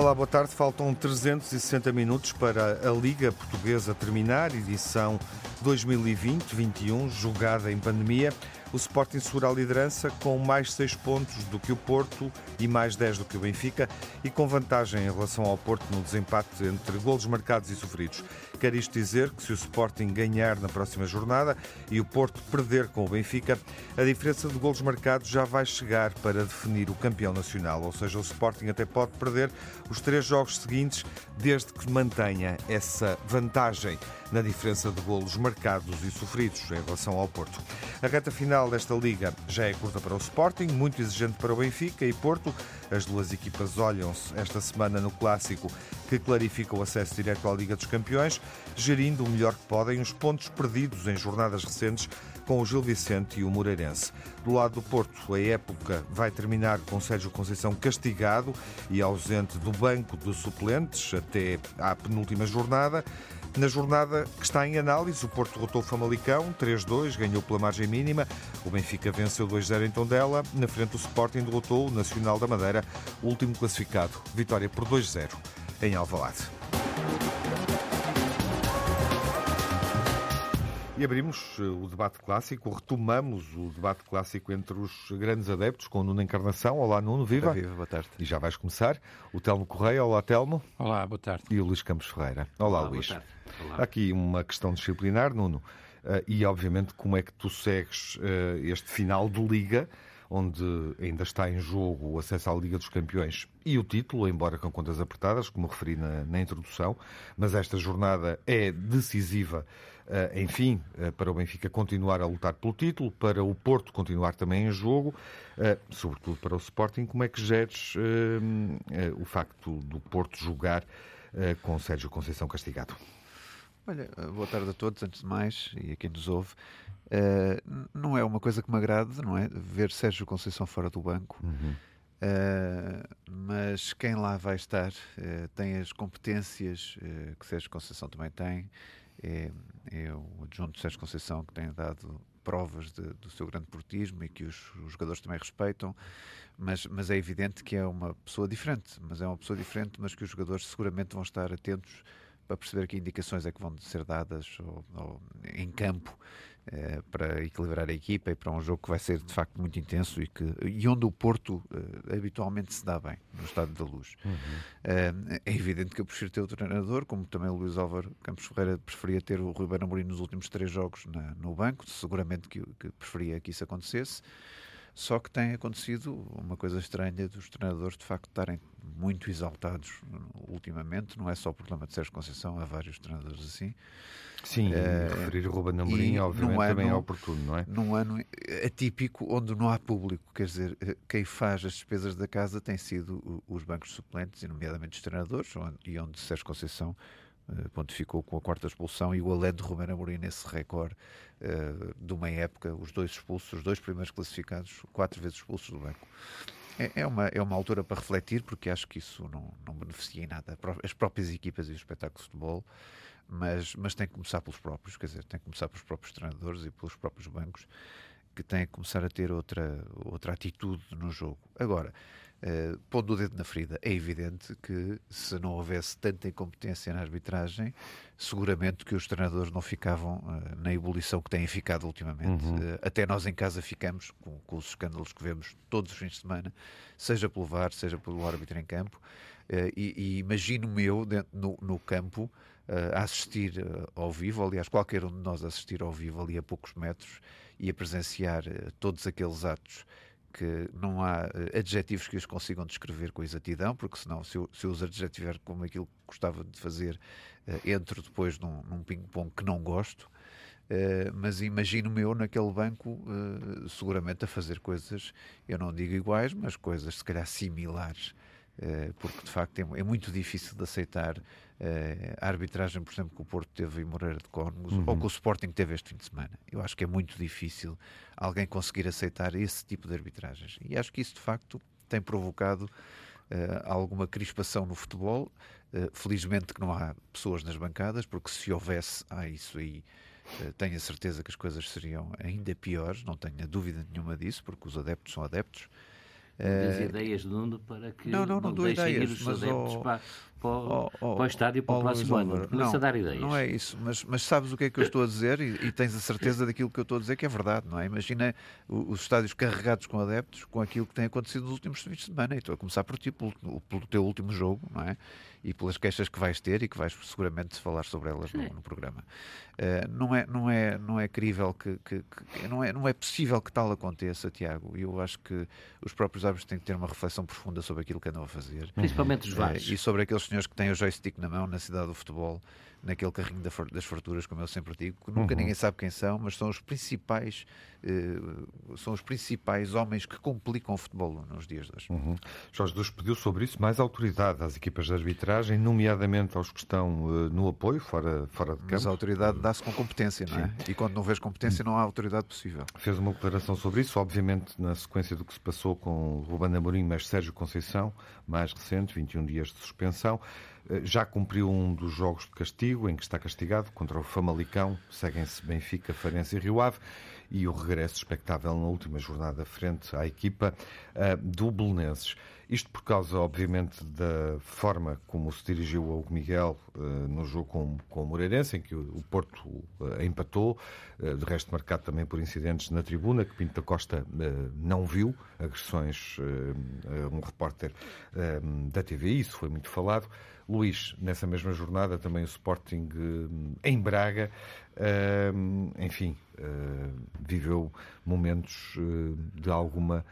Olá, boa tarde. Faltam 360 minutos para a Liga Portuguesa terminar, edição 2020-21, jogada em pandemia. O Sporting segura a liderança com mais 6 pontos do que o Porto e mais 10 do que o Benfica e com vantagem em relação ao Porto no desempate entre golos marcados e sofridos. Quer isto dizer que se o Sporting ganhar na próxima jornada e o Porto perder com o Benfica, a diferença de golos marcados já vai chegar para definir o campeão nacional, ou seja, o Sporting até pode perder os três jogos seguintes desde que mantenha essa vantagem na diferença de golos marcados e sofridos em relação ao Porto. A reta final desta liga já é curta para o Sporting, muito exigente para o Benfica e Porto. As duas equipas olham-se esta semana no clássico que clarifica o acesso direto à Liga dos Campeões, gerindo o melhor que podem os pontos perdidos em jornadas recentes com o Gil Vicente e o Moreirense. Do lado do Porto, a época vai terminar com Sérgio Conceição castigado e ausente do banco de suplentes até à penúltima jornada. Na jornada que está em análise, o Porto derrotou o Famalicão 3-2, ganhou pela margem mínima. O Benfica venceu 2-0 em Tondela. Na frente, o Sporting derrotou o Nacional da Madeira, último classificado. Vitória por 2-0 em Alvalade. E abrimos eh, o debate clássico, retomamos o debate clássico entre os grandes adeptos com o Nuno Encarnação. Olá, Nuno, viva. Viva, boa tarde. E já vais começar. O Telmo Correia, olá, Telmo. Olá, boa tarde. E o Luís Campos Ferreira. Olá, olá Luís. Boa tarde. Olá. Há aqui uma questão disciplinar, Nuno, eh, e obviamente como é que tu segues eh, este final de Liga, onde ainda está em jogo o acesso à Liga dos Campeões e o título, embora com contas apertadas, como referi na, na introdução, mas esta jornada é decisiva Uh, enfim, uh, para o Benfica continuar a lutar pelo título, para o Porto continuar também em jogo, uh, sobretudo para o Sporting, como é que geres o facto do Porto jogar com Sérgio Conceição castigado? Olha, boa tarde a todos, antes de mais, e a quem nos ouve. não é uma coisa que me agrade, não é? Ver Sérgio Conceição fora do banco. Uhum. mas quem lá vai estar tem as competências que Sérgio Conceição também tem, é, é o adjunto Sérgio Conceição que tem dado provas de, do seu grande portismo e que os, os, jogadores também respeitam, mas, mas é evidente que é uma pessoa diferente, mas é uma pessoa diferente, mas que os jogadores seguramente vão estar atentos para perceber que indicações é que vão ser dadas ou, ou, em campo eh, para equilibrar a equipa e para um jogo que vai ser de facto muito intenso e, que, e onde o Porto eh, habitualmente se dá bem, no estado da luz. Uhum. Eh, é evidente que eu prefiro ter o treinador, como também o Luís Álvaro Campos Ferreira preferia ter o Rui Amorim nos últimos três jogos na, no banco, seguramente que, que preferia que isso acontecesse. Só que tem acontecido uma coisa estranha dos treinadores de facto estarem muito exaltados ultimamente. Não é só o problema de Sérgio Conceição, há vários treinadores assim. Sim, é, referir o Ruben Amorim, obviamente, ano, também é oportuno, não é? Num ano atípico, onde não há público, quer dizer, quem faz as despesas da casa tem sido os bancos suplentes, e nomeadamente os treinadores, e onde Sérgio Conceição eh, pontificou com a quarta expulsão e o além de Romero Amorim nesse recorde uh, de uma época, os dois expulsos, os dois primeiros classificados, quatro vezes expulsos do banco. É, é, uma, é uma altura para refletir, porque acho que isso não, não beneficia em nada as próprias equipas e o espetáculo de futebol, mas, mas tem que começar pelos próprios, quer dizer, tem que começar pelos próprios treinadores e pelos próprios bancos, que têm que começar a ter outra, outra atitude no jogo. Agora, Uh, pondo o dedo na ferida, é evidente que se não houvesse tanta incompetência na arbitragem, seguramente que os treinadores não ficavam uh, na ebulição que têm ficado ultimamente. Uhum. Uh, até nós em casa ficamos com, com, os escândalos que vemos todos os fins de semana, seja pelo VAR, seja pelo árbitro em campo. e, e imagino-me eu no, no, campo a assistir ao vivo, aliás, qualquer um de nós assistir ao vivo ali a poucos metros e a presenciar todos aqueles atos que não há uh, adjetivos que os consigam descrever com exatidão, porque senão, se eu, se eu os adjetivar como aquilo que gostava de fazer, uh, entro depois num, num ping-pong que não gosto. Uh, mas imagino-me eu naquele banco, seguramente a fazer coisas, eu não digo iguais, mas coisas se calhar similares eh, porque de facto é, é, muito difícil de aceitar eh, a arbitragem, por exemplo, que o Porto teve em Moreira de Cónegos uhum. ou que o Sporting teve este fim de semana. Eu acho que é muito difícil alguém conseguir aceitar esse tipo de arbitragens. E acho que isso de facto tem provocado Uh, alguma crispação no futebol. Uh, felizmente que não há pessoas nas bancadas, porque se houvesse, ah, isso aí, uh, tenho a certeza que as coisas seriam ainda piores, não tenho dúvida nenhuma disso, porque os adeptos são adeptos uh, ideias, Nuno, para que não, não, não, não dou ideias, ir os mas, adeptos oh, para, para, oh, oh, para o estádio para o próximo ano. Começa a dar ideias. Não é isso, mas, mas sabes o que é que eu estou a dizer e, e, tens a certeza daquilo que eu estou a dizer que é verdade, não é? Imagina os estádios carregados com adeptos com aquilo que tem acontecido nos últimos fins de semana. E estou a começar por ti, pelo, pelo teu último jogo, não é? E pelas queixas que vais ter e que vais seguramente falar sobre elas no, no programa. Uh, não, é, não, é, não é crível que, que, que, não, é, não é possível que tal aconteça, Tiago. E eu acho que os próprios árbitros têm que ter uma reflexão profunda sobre aquilo que andam a fazer. Principalmente os vários. Uh, e sobre aqueles senhores que têm o joystick na mão na cidade do futebol naquele carrinho das farturas, como eu sempre digo, que nunca uhum. ninguém sabe quem são, mas são os principais uh, são os principais homens que complicam o futebol nos dias de hoje. Uhum. Jorge Jesus pediu sobre isso mais autoridade às equipas de arbitragem, nomeadamente aos que estão uh, no apoio, fora, fora de campo. Mas a autoridade dá-se com competência, não é? Sim. E quando não vês competência não há autoridade possível. Fez uma declaração sobre isso, obviamente na sequência do que se passou com Ruben Amorim, mas Sérgio Conceição, mais recente, 21 dias de suspensão. Eh, já cumpriu um dos jogos de castigo, em que está castigado, contra o Famalicão. Seguem-se Benfica, Farense e Rio Ave. E o regresso expectável na última jornada frente à equipa uh, do Belenenses. Isto por causa, obviamente, da forma como se dirigiu ao Miguel uh, no jogo com, com o Moreirense, em que o, o Porto uh, empatou, de resto marcado também por incidentes na tribuna, que Pinto da Costa não viu, agressões a um repórter da TV, isso foi muito falado. Luís, nessa mesma jornada, também o Sporting em Braga, enfim, viveu momentos de alguma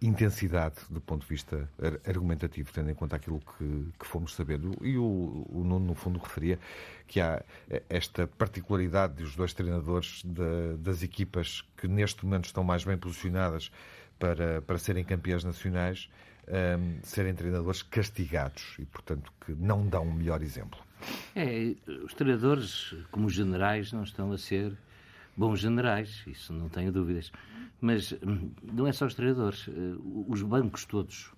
intensidade do ponto de vista argumentativo, tendo em conta aquilo que, fomos sabendo. E o, Nuno, no fundo, referia que há eh, esta particularidade dos dois treinadores das equipas que neste momento estão mais bem posicionadas para, para serem campeãs nacionais, um, ehm, serem treinadores castigados e, portanto, que não dão o um melhor exemplo. É, os treinadores, como os generais, não estão a ser bons generais, isso não tenho dúvidas. Mas hum, não é só os treinadores, eh, os bancos todos,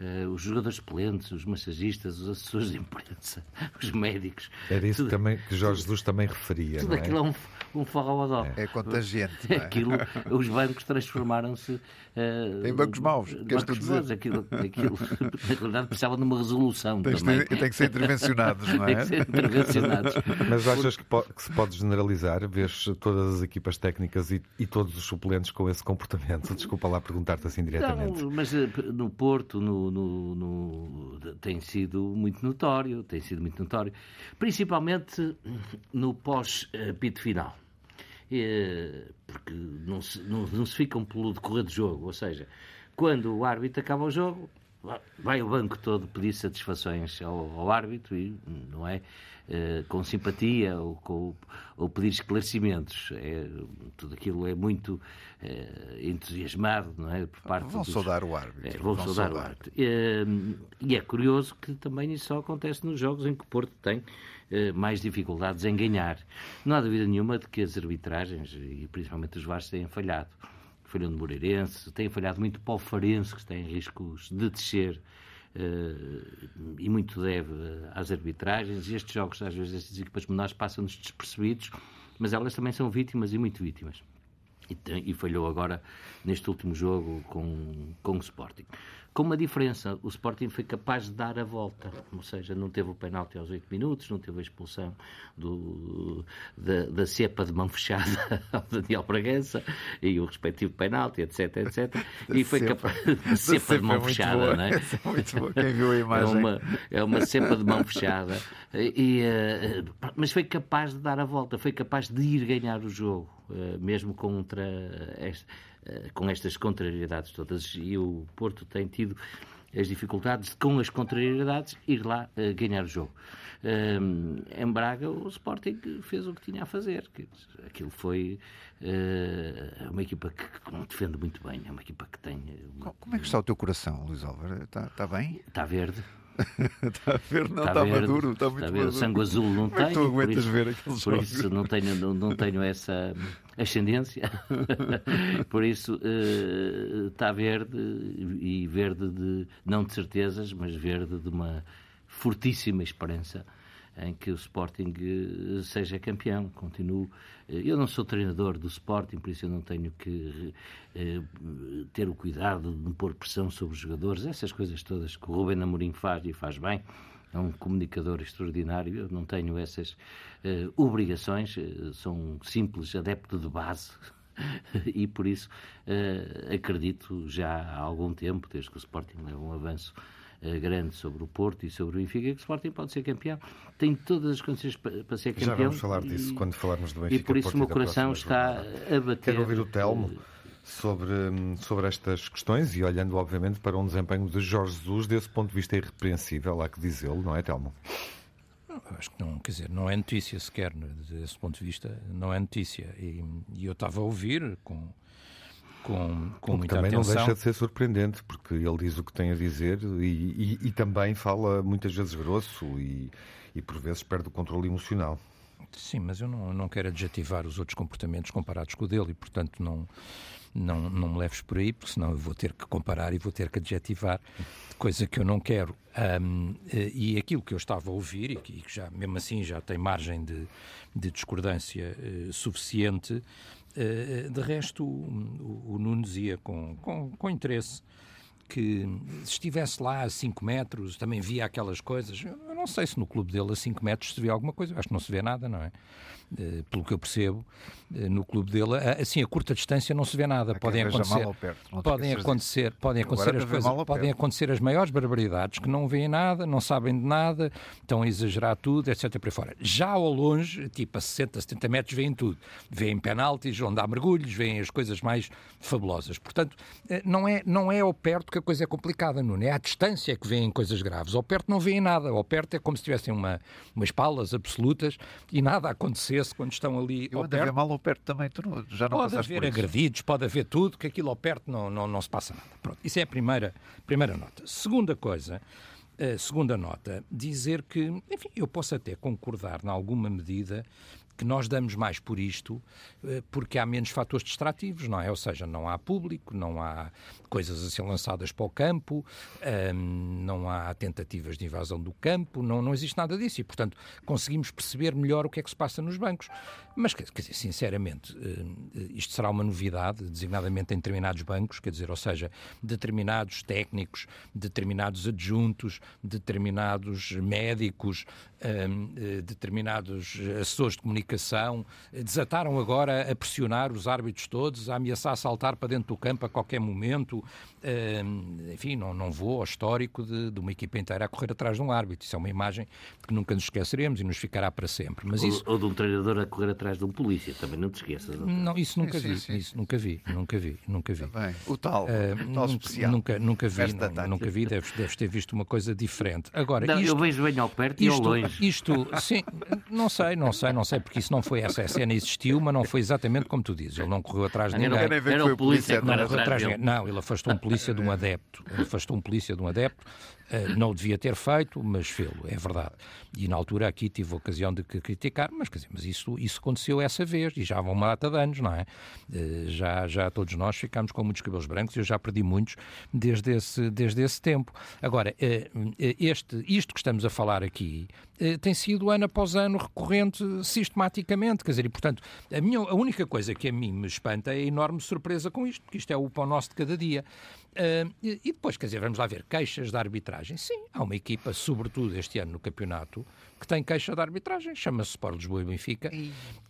eh, os jogadores suplentes, os massagistas, os assessores de imprensa, os médicos. Era isso tudo, também que Jorge Jesus também referia. Tudo é? aquilo é um, um forró É, é contagiante. É? Aquilo, os bancos transformaram-se uh, em bancos maus. Bancos tu maus. Aquilo, aquilo, na realidade, precisava de uma resolução. Tem, também. Tem, tem que ser intervencionados, não é? Tem que ser intervencionados. Mas achas que, que, se pode generalizar? Vês todas as equipas técnicas e, e, todos os suplentes com esse comportamento? Desculpa lá perguntar-te assim diretamente. Não, mas eh, no Porto, no, no, no, tem sido muito notório, tem sido muito notório, principalmente no pós-pito final é, porque não se, não, não se ficam pelo decorrer do jogo. Ou seja, quando o árbitro acaba o jogo, vai o banco todo pedir satisfações ao, ao árbitro e não é uh, com simpatia ou, com, ou pedir esclarecimentos. É, tudo aquilo é muito uh, entusiasmado não é por parte vão dos, saudar o árbitro é, vão, vão saudar, saudar, o árbitro. Uh, e é curioso que também isso só acontece nos jogos em que o Porto tem mais dificuldades em ganhar. Não há dúvida nenhuma de que as arbitragens e principalmente os VARs têm falhado falhou no Moreirense, tem falhado muito para o Farense, que tem riscos de descer uh, e muito deve às arbitragens. Estes jogos, às vezes, estas equipas menores passam-nos despercebidos, mas elas também são vítimas e muito vítimas. E, tem, e, falhou agora neste último jogo com, com o Sporting com uma diferença. O Sporting foi capaz de dar a volta, ou seja, não teve o penalti aos 8 minutos, não teve a expulsão do, da, da cepa de mão fechada ao Daniel Bragança e o respectivo penalti, etc, etc. e foi capaz de cepa, de mão é fechada, não é? é muito boa. Quem viu a imagem? É uma, é uma cepa de mão fechada, e, uh, mas foi capaz de dar a volta, foi capaz de ir ganhar o jogo, uh, mesmo contra esta com estas contrariedades todas. E o Porto tem tido as dificuldades de, com as contrariedades, ir lá uh, ganhar o jogo. Um, em Braga, o Sporting fez o que tinha a fazer. Aquilo foi uh, uma equipa que, que defende muito bem, é uma equipa que tem. Uma... Como é que está o teu coração, Luís Álvaro? Está, está bem? Está verde está verde, não está, está maduro, está muito está maduro. Sangue azul não Como tenho. É tu aguentas isso, ver aqueles Por isso não tenho, não, não tenho essa ascendência. por isso uh, está verde e verde de não de certezas, mas verde de uma fortíssima esperança em que o Sporting eh, seja campeão. Continuo. Eh, eu não sou treinador do Sporting, por isso eu não tenho que eh, ter o cuidado de pôr pressão sobre os jogadores, essas coisas todas que o Rubén Amorim faz e faz bem. É um comunicador extraordinário. Eu não tenho essas obrigações. sou um simples adepto de base, e por isso acredito já há algum tempo, desde que o Sporting leva um avanço grande sobre o Porto e sobre o Benfica, que o Sporting pode ser campeão. Tem todas as condições para, para ser campeão. Já vamos falar disso e, quando falarmos do Benfica. E por isso o meu coração está a bater. Quero ouvir o Telmo sobre, sobre estas questões e olhando, obviamente, para um desempenho de Jorge Jesus, desse ponto de vista irrepreensível, há que dizê-lo, não é, Telmo? acho que não, quer dizer, não é notícia sequer, desse ponto de vista, não é notícia. E, e eu estava a ouvir com, com, com muita também atenção. não deixa de ser surpreendente, porque ele diz o que tem a dizer e, e, e também fala muitas vezes grosso e, e por vezes perde o controle emocional. Sim, mas eu não, não quero adjetivar os outros comportamentos comparados com o dele e, portanto, não, não, não me leves por aí, porque senão eu vou ter que comparar e vou ter que adjetivar, coisa que eu não quero. Um, e aquilo que eu estava a ouvir, e que já, mesmo assim já tem margem de, de discordância uh, suficiente, de resto o, o, Nuno dizia com, com, com interesse que se estivesse lá a 5 metros também via aquelas coisas. Eu não sei se no clube dele a 5 metros se vê alguma coisa, eu acho que não se vê nada, não é? Eh, pelo que eu percebo, eh, no clube dele, assim, a curta distância não se vê nada. podem acontecer, perto, podem acontecer, podem acontecer as coisas, podem acontecer as maiores barbaridades que não veem nada, não sabem de nada, estão a exagerar tudo, etc. Por fora. Já ao longe, tipo a 60, 70 metros, veem tudo. Veem penaltis, onde há mergulhos, veem as coisas mais fabulosas. Portanto, eh, não é, não é ao perto que a coisa é complicada, não é? à distância que veem coisas graves. Ao perto não veem nada. Ao perto é como se tivessem uma, umas palas absolutas e nada quando estão ali Eu ao perto. ver mal ao perto também, tu não, já não Pode haver agredidos, pode haver tudo, que aquilo ao perto não, não, não se passa nada. Pronto, isso é a primeira, primeira nota. Segunda coisa, a segunda nota, dizer que, enfim, eu posso até concordar, em alguma medida, que nós damos mais por isto eh, porque há menos fatores distrativos, não é? Ou seja, não há público, não há coisas a ser lançadas para o campo, ehm, não há tentativas de invasão do campo, não, não existe nada disso e, portanto, conseguimos perceber melhor o que é que se passa nos bancos. Mas, quer dizer, sinceramente, eh, isto será uma novidade, designadamente em determinados bancos, quer dizer, ou seja, determinados técnicos, determinados adjuntos, determinados médicos, ehm, eh, determinados assessores de comunicação, desataram agora a pressionar os árbitros todos, a ameaçar saltar para dentro do campo a qualquer momento. Enfim, não, não vou ao histórico de, de uma equipa inteira a correr atrás de um árbitro. Isso é uma imagem que nunca nos esqueceremos e nos ficará para sempre. Mas isso... ou, ou de um treinador a correr atrás de um polícia, também não te esqueças. Não, isso nunca sim, vi. Sim, sim. Isso nunca vi, nunca vi, nunca vi. Bem, o tal, uh, o tal especial. Nunca, nunca vi, não, nunca vi. Deves, deves ter visto uma coisa diferente. Agora, não, isto, eu vejo bem ao perto isto, e ao longe. Isto, sim, não sei, não sei, não sei, porque isso não foi essa cena existiu, mas não foi exatamente como tu dizes. Ele não correu atrás de ninguém. Era, era o polícia que não, atrás de Não, ele afastou um polícia de um adepto. Ele afastou um polícia de um adepto não o devia ter feito, mas fê-lo, é verdade. E na altura aqui tive a ocasião de criticar, mas, quer dizer, mas isso, isso aconteceu essa vez e já há uma data de anos, não é? Eh, já, já todos nós ficamos com muitos cabelos brancos eu já perdi muitos desde esse, desde esse tempo. Agora, eh, este, isto que estamos a falar aqui tem sido ano após ano recorrente sistematicamente, quer dizer, e portanto, a, minha, a única coisa que a mim me espanta é a enorme surpresa com isto, porque isto é o pão nosso de cada dia. e depois, quer dizer, vamos lá ver, queixas da arbitragem. Sim, há uma equipa, sobretudo este ano no campeonato, que tem queixa de arbitragem, chama-se Sport Lisboa e Benfica,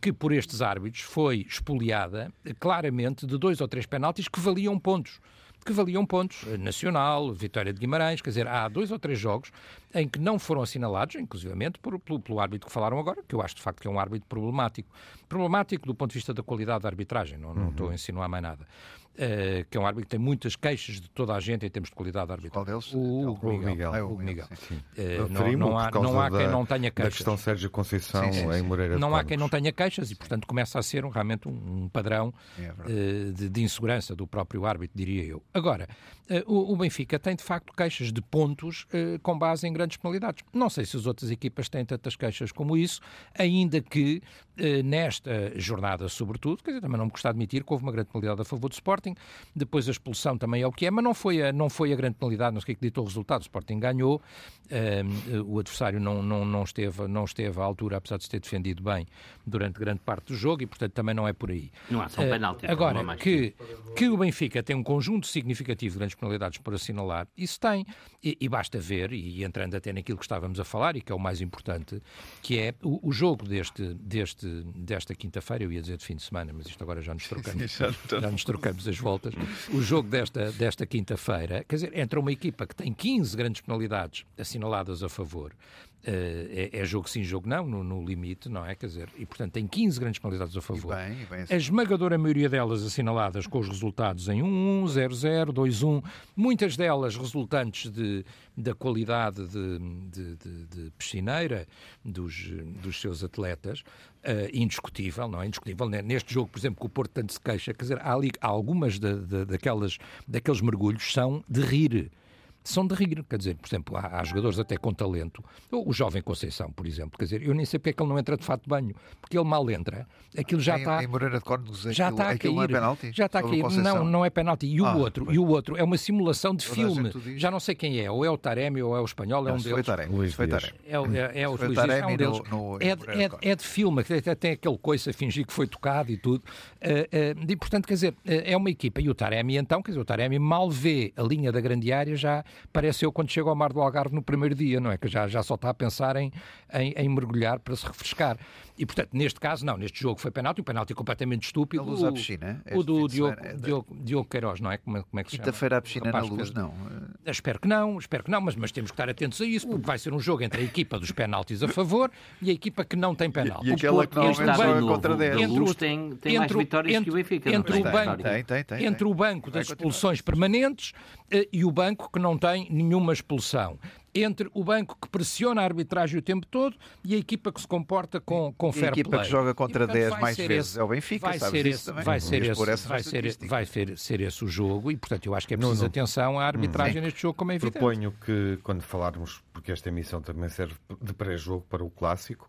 que por estes árbitros foi espoliada claramente de dois ou três penaltis que valiam pontos que valiam pontos. Nacional, Vitória de Guimarães, quer dizer, há dois ou três jogos em que não foram assinalados, inclusivamente por, pelo, pelo, árbitro que falaram agora, que eu acho de facto que é um árbitro problemático. Problemático do ponto de vista da qualidade da arbitragem, não, não uhum. estou a insinuar mais nada. Uh, que é um árbitro que tem muitas queixas de toda a gente em termos de qualidade arbitral. Qual deles? O, o, Miguel. Miguel. Ah, o Miguel. Sim, sim. Uh, não, não, há, não há quem não tenha queixas. Da questão Sérgio Conceição sim, em Moreira Não há quem não tenha queixas e, portanto, começa a ser um, realmente um, um padrão é uh, de, de, insegurança do próprio árbitro, diria eu. Agora, o, o, Benfica tem, de facto, queixas de pontos com base em grandes penalidades. Não sei se as outras equipas têm tantas queixas como isso, ainda que nesta jornada, sobretudo, quer dizer, também não me custa admitir que houve uma grande penalidade a favor do Sport, Sporting. Depois a expulsão também é o que é, mas não foi a, não foi a grande penalidade, não sei o que ditou o resultado. O Sporting ganhou, uh, o adversário não, não, não, esteve, não esteve à altura, apesar de se ter defendido bem durante grande parte do jogo e, portanto, também não é por aí. Não há só um penalti. agora, que, que o Benfica tem um conjunto significativo de grandes penalidades por assinalar, isso tem. E, e, basta ver, e entrando até naquilo que estávamos a falar, e que é o mais importante, que é o, o jogo deste, deste, desta quinta-feira, eu ia dizer de fim de semana, mas isto agora já nos trocamos, já, já nos trocamos as voltas. O jogo desta, desta quinta-feira, quer dizer, entre uma equipa que tem 15 grandes penalidades assinaladas a favor, é, é, jogo sim, jogo não, no, no, limite, não é? Quer dizer, e portanto tem 15 grandes penalidades a favor. E bem, e bem assim. A esmagadora maioria delas assinaladas com os resultados em 1-1, 0-0, 2-1, muitas delas resultantes de, da qualidade de, de, de, de piscineira dos, dos seus atletas, uh, indiscutível, não é? Indiscutível. Neste jogo, por exemplo, que o Porto tanto se queixa, quer dizer, há ali algumas daquelas, daqueles mergulhos são de rir são de rir. Quer dizer, por exemplo, há, há, jogadores até com talento. O jovem Conceição, por exemplo, quer dizer, eu nem sei porque é que ele não entra de fato de banho, porque ele mal entra, aquilo já está. Em, em Moreira de Córdoba, já está a cair. Não é penalti, já está a cair. Não, não é penalti. E o ah, outro, e o outro é uma simulação de filme. Já não sei quem é, ou é o Taremi ou é o espanhol, é um deles. Foi Taremi. É, é, é o Luís é um deles. No, no, é, é, é, de filme, até tem aquele coisa a fingir que foi tocado e tudo. Uh, uh, e portanto, quer dizer, uh, é uma equipa. E o Taremi, então, quer dizer, o Taremi mal vê a linha da grande área, já pareceu quando chega ao Mar do Algarve no primeiro dia, não é? Que já, já só está a pensar em, em, em mergulhar para se refrescar. E, portanto, neste caso, não. Neste jogo foi penalti, um penalti completamente estúpido. A luz à piscina. O do Diogo, é Diogo, Diogo Queiroz, não é? Como, como é que se chama? Quinta-feira à piscina Rapaz, na luz, que... não. Espero que não, espero que não, mas, mas temos que estar atentos a isso, porque vai ser um jogo entre a equipa dos penaltis a favor e a equipa que não tem penalti. E, e aquela que normalmente joga contra 10. Entre o, tem, tem mais vitórias entre, que o Benfica. Entre, o banco, tem, tem, tem, entre o banco das expulsões permanentes e o banco que não tem nenhuma expulsão entre o banco que pressiona a arbitragem o tempo todo e a equipa que se comporta com, com fair play. A equipa que joga contra 10 mais vezes esse, é o Benfica, vai ser esse, vai ser esse, vai ser, vai ser, esse o jogo e, portanto, eu acho que é preciso não, não. atenção à arbitragem hum. neste jogo, como é evidente. Proponho que, quando falarmos, porque esta emissão também serve de pré-jogo para o Clássico,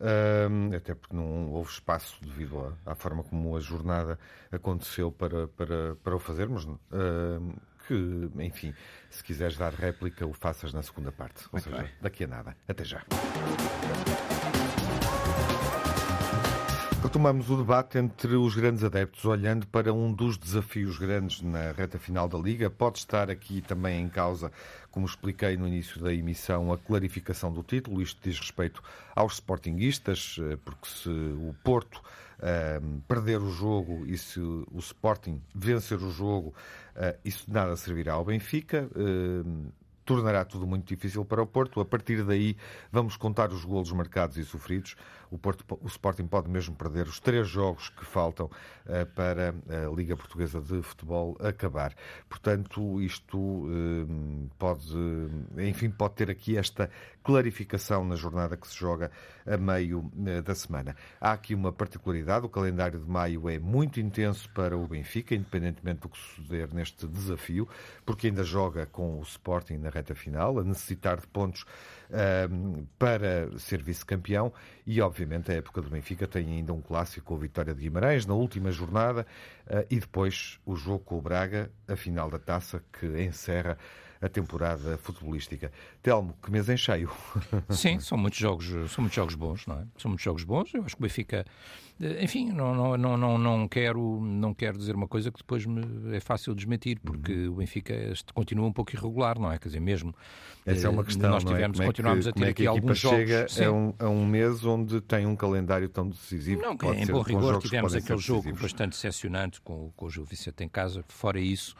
um, até porque não houve espaço devido à, à, forma como a jornada aconteceu para, para, para o fazermos. Um, que, enfim, se quiseres dar réplica, o faças na segunda parte. Ou Muito seja, bem. daqui a nada. Até já. Retomamos o debate entre os grandes adeptos, olhando para um dos desafios grandes na reta final da Liga. Pode estar aqui também em causa, como expliquei no início da emissão, a clarificação do título. Isto diz respeito aos sportinguistas, eh, porque se o Porto uh, perder o jogo e se o Sporting vencer o jogo, uh, isso nada servirá ao Benfica. Uh, tornará tudo muito difícil para o Porto. A partir daí, vamos contar os golos marcados e sofridos. O, Porto, o Sporting pode mesmo perder os três jogos que faltam uh, para a Liga Portuguesa de Futebol acabar. Portanto, isto uh, pode, enfim, pode ter aqui esta clarificação na jornada que se joga a meio uh, da semana. Há aqui uma particularidade: o calendário de maio é muito intenso para o Benfica, independentemente do que suceder neste desafio, porque ainda joga com o Sporting na reta final, a necessitar de pontos para ser vice-campeão e, obviamente, a época do Benfica tem ainda um clássico com a vitória de Guimarães na última jornada uh, e depois o jogo com o Braga, a final da taça que encerra a temporada futebolística. Telmo, que mês em cheio. Sim, são muitos jogos, são muitos jogos bons, não é? São muitos jogos bons. Eu acho que o Benfica, eh, enfim, não, não, não, não, não, quero, não quero dizer uma coisa que depois me é fácil desmentir, porque uhum. o Benfica continua um pouco irregular, não é? Quer dizer, mesmo essa é uma eh, questão. Nós tivemos, é? continuamos é que, a ter aqui alguns jogos. chega a um, a um mês onde tem um calendário tão decisivo. Não, em bom rigor tivemos aquele jogo bastante decepcionante com, com o Gil Vicente em casa. Fora isso,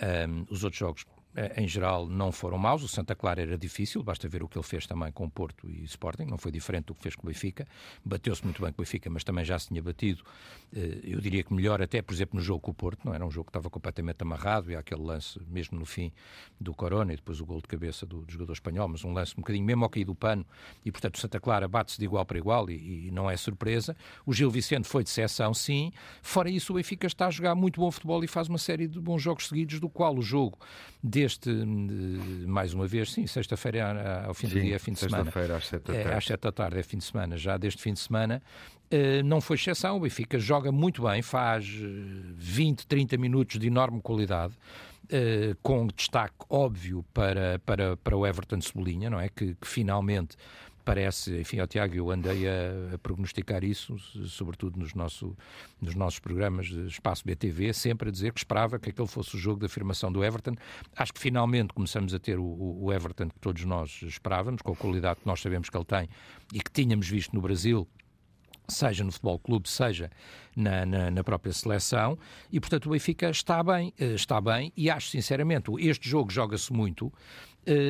um, ehm, os outros jogos em geral, não foram maus. O Santa Clara era difícil, basta ver o que ele fez também com o Porto e Sporting, não foi diferente do que fez com o Benfica. Bateu-se muito bem com o Benfica, mas também já se tinha batido. Eh, eu diria que melhor, até por exemplo, no jogo com o Porto, não era um jogo que estava completamente amarrado e há aquele lance, mesmo no fim do Corona e depois o gol de cabeça do, do jogador espanhol, mas um lance um bocadinho mesmo ao cair do pano. E portanto, o Santa Clara bate-se de igual para igual e, e não é surpresa. O Gil Vicente foi de exceção, sim. Fora isso, o Benfica está a jogar muito bom futebol e faz uma série de bons jogos seguidos, do qual o jogo de deste, mais uma vez, sim, sexta-feira ao fim do dia é fim de semana. Sexta-feira às sete da tarde. É, às sete da tarde é fim de semana, já deste fim de semana. Uh, não foi exceção, o Benfica joga muito bem, faz 20, 30 minutos de enorme qualidade. Uh, com destaque óbvio para, para, para o Everton Cebolinha, não é? Que, que finalmente parece, enfim, ao Tiago, eu andei a, a, prognosticar isso, sobretudo nos, nosso, nos nossos programas de Espaço BTV, sempre a dizer que esperava que aquele fosse o jogo de afirmação do Everton. Acho que finalmente começamos a ter o, o Everton que todos nós esperávamos, com a qualidade que nós sabemos que ele tem e que tínhamos visto no Brasil seja no Futebol Clube, seja na, na, na, própria seleção, e portanto o Benfica está bem, eh, está bem, e acho sinceramente, este jogo joga-se muito,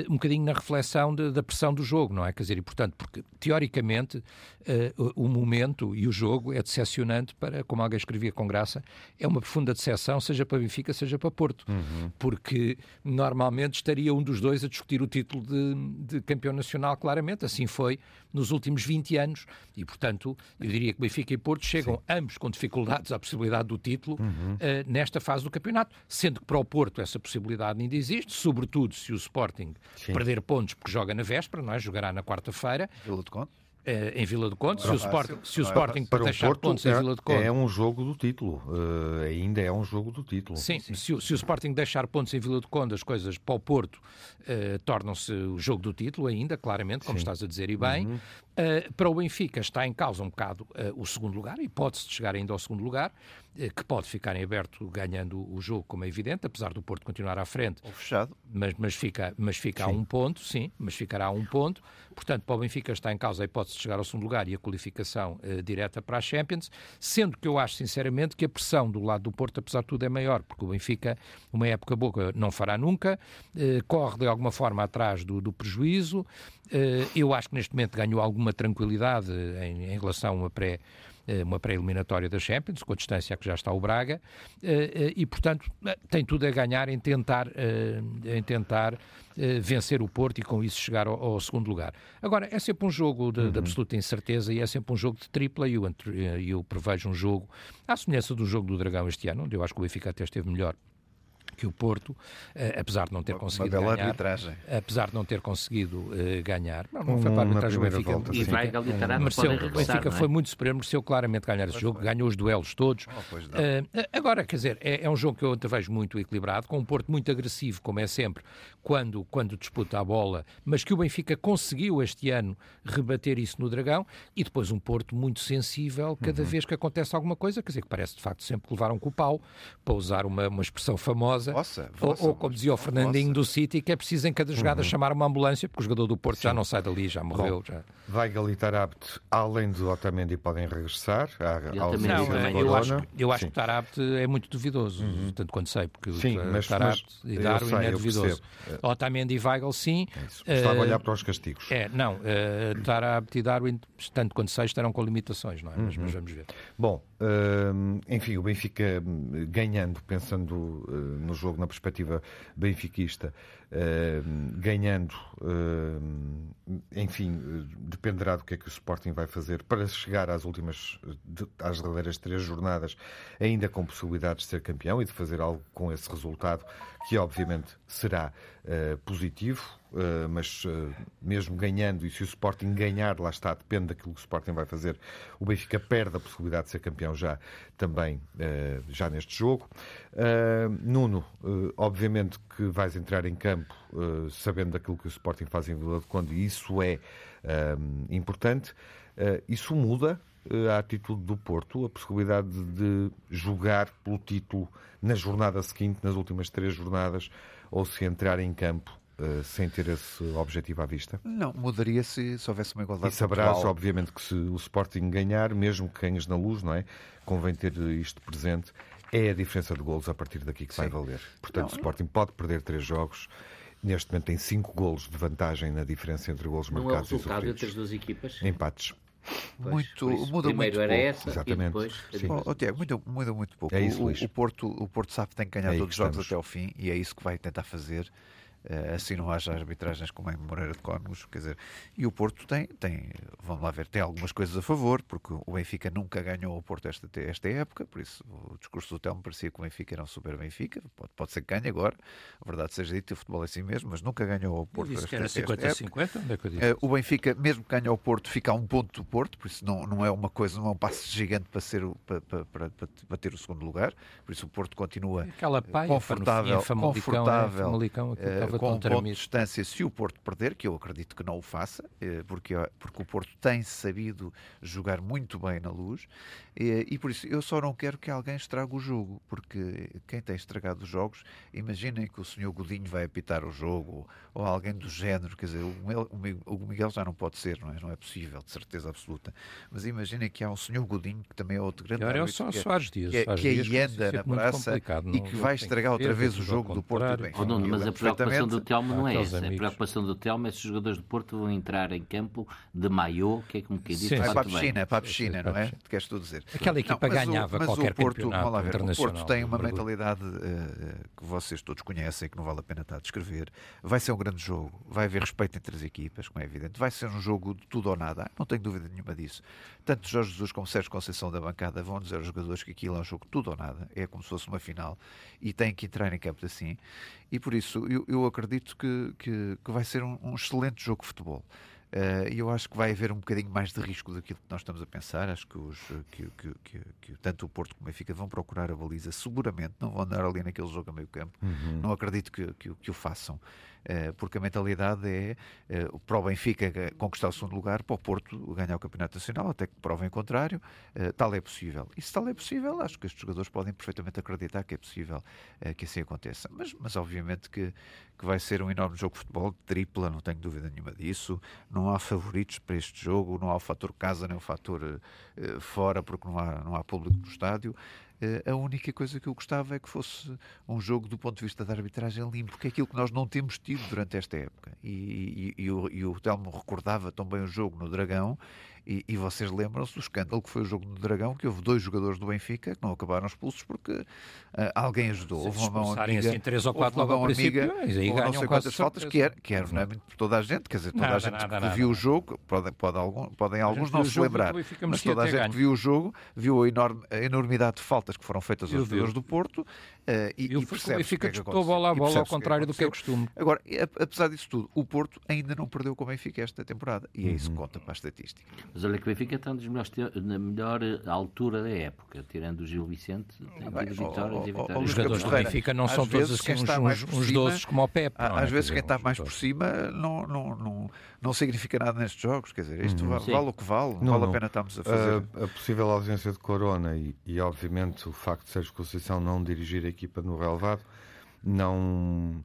um bocadinho na reflexão de, da pressão do jogo, não é? Quer dizer, e portanto, porque teoricamente uh, o momento e o jogo é decepcionante para, como alguém escrevia com graça, é uma profunda decepção, seja para Benfica, seja para Porto. Uhum. Porque normalmente estaria um dos dois a discutir o título de, de campeão nacional, claramente. Assim foi nos últimos 20 anos. E, portanto, eu diria que Benfica e Porto chegam Sim. ambos com dificuldades à possibilidade do título uhum. uh, nesta fase do campeonato, sendo que para o Porto essa possibilidade ainda existe, sobretudo se o Sporting Sim. perder pontos porque joga na véspera, não é? Jogará na quarta-feira. Vila de Conte? Uh, em Vila do Conde, se o Sporting, se o Sporting para deixar Porto, pontos em Vila do Conde. É um jogo do título, uh, ainda é um jogo do título. Sim, sim. Se, o, se, o, Sporting deixar pontos em Vila do Conde, as coisas para o Porto uh, tornam-se o jogo do título ainda, claramente, como sim. estás a dizer e bem. Uhum. Para o Benfica está em causa um bocado o segundo lugar, a hipótese de chegar ainda ao segundo lugar, que pode ficar em aberto ganhando o jogo, como é evidente, apesar do Porto continuar à frente. Ou fechado. Mas, mas fica, mas fica a um ponto, sim, mas ficará a um ponto. Portanto, para o Benfica está em causa a hipótese de chegar ao segundo lugar e a qualificação uh, direta para a Champions, sendo que eu acho sinceramente que a pressão do lado do Porto, apesar de tudo, é maior, porque o Benfica, uma época boa, não fará nunca, uh, corre de alguma forma atrás do, do prejuízo. Uh, eu acho que neste momento ganhou alguma tranquilidade em, em relação a uma pré uma pré-eliminatória da Champions, com a distância que já está o Braga, e portanto tem tudo a ganhar em tentar, em tentar vencer o Porto e com isso chegar ao, ao segundo lugar. Agora, é sempre um jogo de, uhum. de, absoluta incerteza e é sempre um jogo de tripla e eu, eu prevejo um jogo à semelhança do jogo do Dragão este ano, onde eu acho que o Benfica até esteve melhor que o Porto, eh, apesar de não ter conseguido uma ganhar, arbitragem. apesar de não ter conseguido uh, ganhar, não, não foi para a arbitragem o Benfica, volta, e vai mereceu, o Benfica é? foi muito superior, mereceu claramente ganhar esse jogo, foi. ganhou os duelos todos. Oh, uh, agora, quer dizer, é, é, um jogo que eu vejo muito equilibrado, com um Porto muito agressivo, como é sempre, quando, quando disputa a bola, mas que o Benfica conseguiu este ano rebater isso no Dragão, e depois um Porto muito sensível cada uhum. vez que acontece alguma coisa, quer dizer, que parece de facto sempre que levaram com o pau, para usar uma, uma expressão famosa vossa, vossa, ou, ou, como dizia o Fernandinho vossa. do City, que é preciso em cada jogada uhum. chamar uma ambulância, porque o jogador do Porto Sim. já não sai dali, já morreu. Bom, já. Vai Galitar Tarapte, além do Otamendi, podem regressar ao não, é, eu acho, eu acho que Tarapte é muito duvidoso, uhum. tanto quanto sei, porque sim, mas, Tarapte e Darwin sei, é duvidoso. Otamendi e Weigl, sim. É Estava uh, a olhar para os castigos. É, não, uh, Tarapte e Darwin, tanto quanto sei, estarão com limitações, não é? Uhum. Mas, mas, vamos ver. Bom, enfim, o Benfica hum, ganhando, pensando uh, no jogo na perspectiva benfiquista, ganhando, uh, enfim, dependerá do que é que o Sporting vai fazer para chegar às últimas, às derradeiras três jornadas, ainda com possibilidades de ser campeão e de fazer algo com esse resultado, que obviamente será uh, positivo, uh, mas uh, mesmo ganhando, e se o Sporting ganhar, lá está, depende daquilo que o Sporting vai fazer, o Benfica perde a possibilidade de ser campeão já também, já neste jogo. Nuno, obviamente que vais entrar em campo sabendo daquilo que o Sporting faz em Vila de Conde, e isso é importante. isso muda a atitude do Porto, a possibilidade de jogar pelo título na jornada seguinte, nas últimas três jornadas, ou se entrar em campo uh, sem ter esse objetivo à vista? Não, mudaria se, se houvesse uma igualdade. E saberás, obviamente, que se o Sporting ganhar, mesmo que ganhes na luz, não é? Convém ter isto presente. É a diferença de golos a partir daqui que Sim. vai valer. Portanto, não, o Sporting pode perder três jogos. Neste momento tem cinco golos de vantagem na diferença entre golos não marcados é o resultado entre as duas equipas? Empates. Pois, muito, muda Primeiro muito era pouco. essa Exatamente. e depois... Oh, oh, Tiago, muda, muda muito pouco. É isso, o, o, Porto, o Porto sabe que tem que ganhar é todos os jogos até ao fim e é isso que vai tentar fazer. Uh, assim não haja arbitragens como em Moreira de Cónegos, quer dizer, e o Porto tem, tem, vamos lá ver, tem algumas coisas a favor, porque o Benfica nunca ganhou o Porto esta, esta época, por isso o discurso do Telmo parecia que o Benfica era um super Benfica, pode, pode ser que ganhe agora, a verdade seja dita, o futebol é assim mesmo, mas nunca ganhou o Porto. esta, que era 50-50, onde é que eu disse? Uh, o Benfica, mesmo que ganhe o Porto, fica a um ponto do Porto, por isso não, não é uma coisa, não é um passo gigante para, ser, para, para, para, para ter o segundo lugar, por isso o Porto continua Aquela paia, confortável, fim, é confortável é, Famalicão, com um ponto de distância se o Porto perder, que eu acredito que não o faça, uh, porque, porque o Porto tem sabido jogar muito bem na luz, uh, e por isso eu só não quero que alguém estrague o jogo, porque quem tem estragado os jogos, imaginem que o senhor Godinho vai apitar o jogo, ou alguém do género, quer dizer, o Miguel já não pode ser, não é, não é possível, de certeza absoluta, mas imaginem que há um senhor Godinho, que também é outro grande árbitro, é só Soares Dias, que, que aí anda na praça e que vai estragar outra vez o jogo do Porto do Benfica. mas a preocupação do Telmo não é essa. A preocupação do Telmo é se os jogadores do Porto vão entrar em campo de maiô, que é como quem diz. Sim, para a piscina, para a piscina, não é? Queres tu dizer? Aquela equipa não, ganhava o, qualquer o Porto, campeonato lá ver, internacional. O Porto tem uma mentalidade uh, que vocês todos conhecem, que não vale a pena estar a descrever. Vai ser um grande jogo, vai haver respeito entre as equipas, como é evidente. Vai ser um jogo de tudo ou nada, não tenho dúvida nenhuma disso. Tanto Jorge Jesus como Sérgio Conceição da bancada vão dizer aos jogadores que aquilo é um jogo de tudo ou nada, é como se fosse uma final e têm que entrar em campo assim. E por isso eu, eu acredito que, que, que, vai ser um, um excelente jogo de futebol. E uh, eu acho que vai haver um bocadinho mais de risco daquilo que nós estamos a pensar. Acho que, os, que, que, que, que tanto o Porto como o Benfica vão procurar a baliza, seguramente, não vão andar ali naquele jogo a meio campo. Uhum. Não acredito que, que, o façam. Eh, porque a mentalidade é eh, para o Benfica conquistar o segundo lugar, para o Porto ganhar o Campeonato Nacional, até que provem o contrário. Eh, tal é possível. E se tal é possível, acho que estes jogadores podem perfeitamente acreditar que é possível que assim aconteça. Mas, mas obviamente que, que vai ser um enorme jogo de futebol, tripla, não tenho dúvida nenhuma disso. Não há favoritos para este jogo, não há o fator casa nem o fator fora, porque não há, não há público no estádio. Eh, a única coisa que eu gostava é que fosse um jogo do ponto de vista da arbitragem limpo, que é aquilo que nós não temos tido durante esta época. E, e, e, o, e o Telmo recordava tão bem o jogo no Dragão e, e vocês lembram-se do escândalo que foi o jogo do Dragão, que houve dois jogadores do Benfica que não acabaram expulsos porque uh, alguém ajudou. houve uma mão amiga, assim, três ou quatro logo ao amiga, aí não sei quantas faltas, que era, que era não é por toda a gente, quer dizer, toda nada, a gente nada, que nada, viu o jogo, pode, pode algum, podem alguns não se lembrar, mas toda a gente ganho. que viu o jogo viu a, enorme, a enormidade de faltas que foram feitas aos jogadores do Porto Uh, e, e percebe que é disputou bola a bola, ao contrário que do que é costume. Agora, apesar disso tudo, o Porto ainda não perdeu com o Benfica esta temporada. E é isso que uhum. conta para a estatística. Mas olha que o Benfica está na melhor altura da época, tirando o Gil Vicente, tem ah, bem, vitórias e vitórias. Os jogadores do Benfica não são todos assim, uns, uns, uns doces como o Pepe. Às é? vezes quem está mais por cima não, não, não, não significa nada nestes jogos. Quer dizer, isto vale, vale, o que vale, não, vale a pena estarmos a fazer. A, a possível ausência de Corona e, e, obviamente, o facto de Sérgio Conceição não dirigir a equipa no relevado não,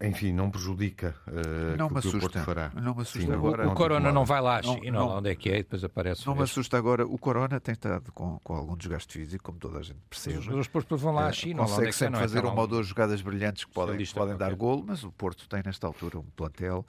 enfim, não prejudica uh, não me assusta, o Porto fará. Não me assusta Sim, agora. O, o Corona não vai lá à China, não, não, onde é que é, e depois aparece. Não me assusta agora. O Corona tem estado com, com algum desgaste físico, como toda a gente percebe. Os jogadores vão lá à eh, China. Uh, consegue é sempre é, fazer uma ou duas jogadas brilhantes que podem, podem dar golo, mas o Porto tem nesta altura um plantel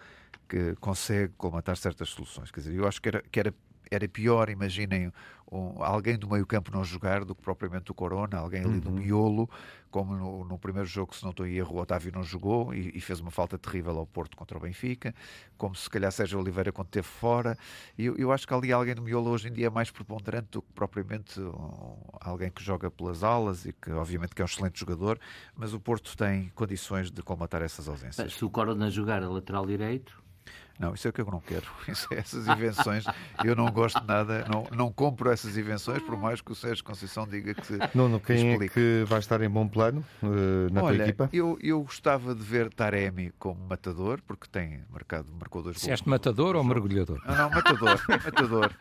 que consegue colmatar certas soluções. Quer dizer, eu acho que era, que era era pior, imaginem, um, alguém do meio campo não jogar do que propriamente o Corona, alguém ali uhum. do miolo, como no, no, primeiro jogo, se não estou em erro, o Otávio não jogou e, e, fez uma falta terrível ao Porto contra o Benfica, como se calhar Sérgio Oliveira quando esteve fora. E eu, eu acho que ali alguém do miolo hoje em dia é mais preponderante do que propriamente um, alguém que joga pelas alas e que obviamente que é um excelente jogador, mas o Porto tem condições de colmatar essas ausências. Se o Corona jogar a lateral direito, não, isso é o que eu não quero. É essas invenções, eu não gosto de nada, não, não compro essas invenções, por mais que o Sérgio Conceição diga que. Nuno, quem explique. é que vai estar em bom plano uh, na Olha, tua equipa? Eu, eu gostava de ver Taremi como matador, porque tem marcado, marcou dois gols. este matador ou mergulhador? Não, não, matador. matador.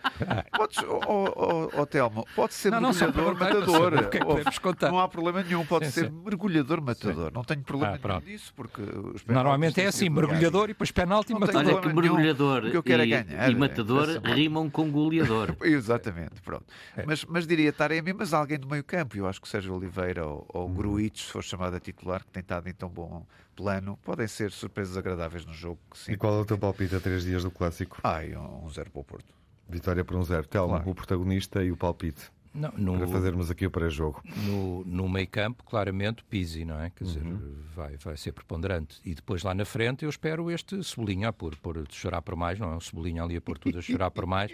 Podes, oh, oh, oh, Telmo, pode ser não, mergulhador, matador. É não há problema nenhum, pode sim, ser sim. mergulhador, matador. Sim. Não tenho problema ah, nenhum disso, porque Normalmente é assim, mergulhador e depois penalti e matador que mergulhador que eu quero e, é ganhar, e matador é rimam com goleador. Exatamente, pronto. É. Mas, mas diria Taremi, mas alguém do meio campo. Eu acho que Sérgio Oliveira ou, ou uhum. Gruites, se for chamado a titular, que tem estado em tão bom plano, podem ser surpresas agradáveis no jogo. Sim. E qual é o teu palpite a três dias do Clássico? Ai, um, um zero para o Porto. Vitória por um zero. Telmo, claro. o protagonista e o palpite. Não, no, para fazermos aqui o pré-jogo. No, no meio campo, claramente, Pizzi, não é? Quer dizer, uhum. vai, vai ser preponderante. E depois lá na frente eu espero este Cebolinha a pôr, pôr chorar por mais, não é? O Cebolinha ali a pôr tudo a chorar por mais.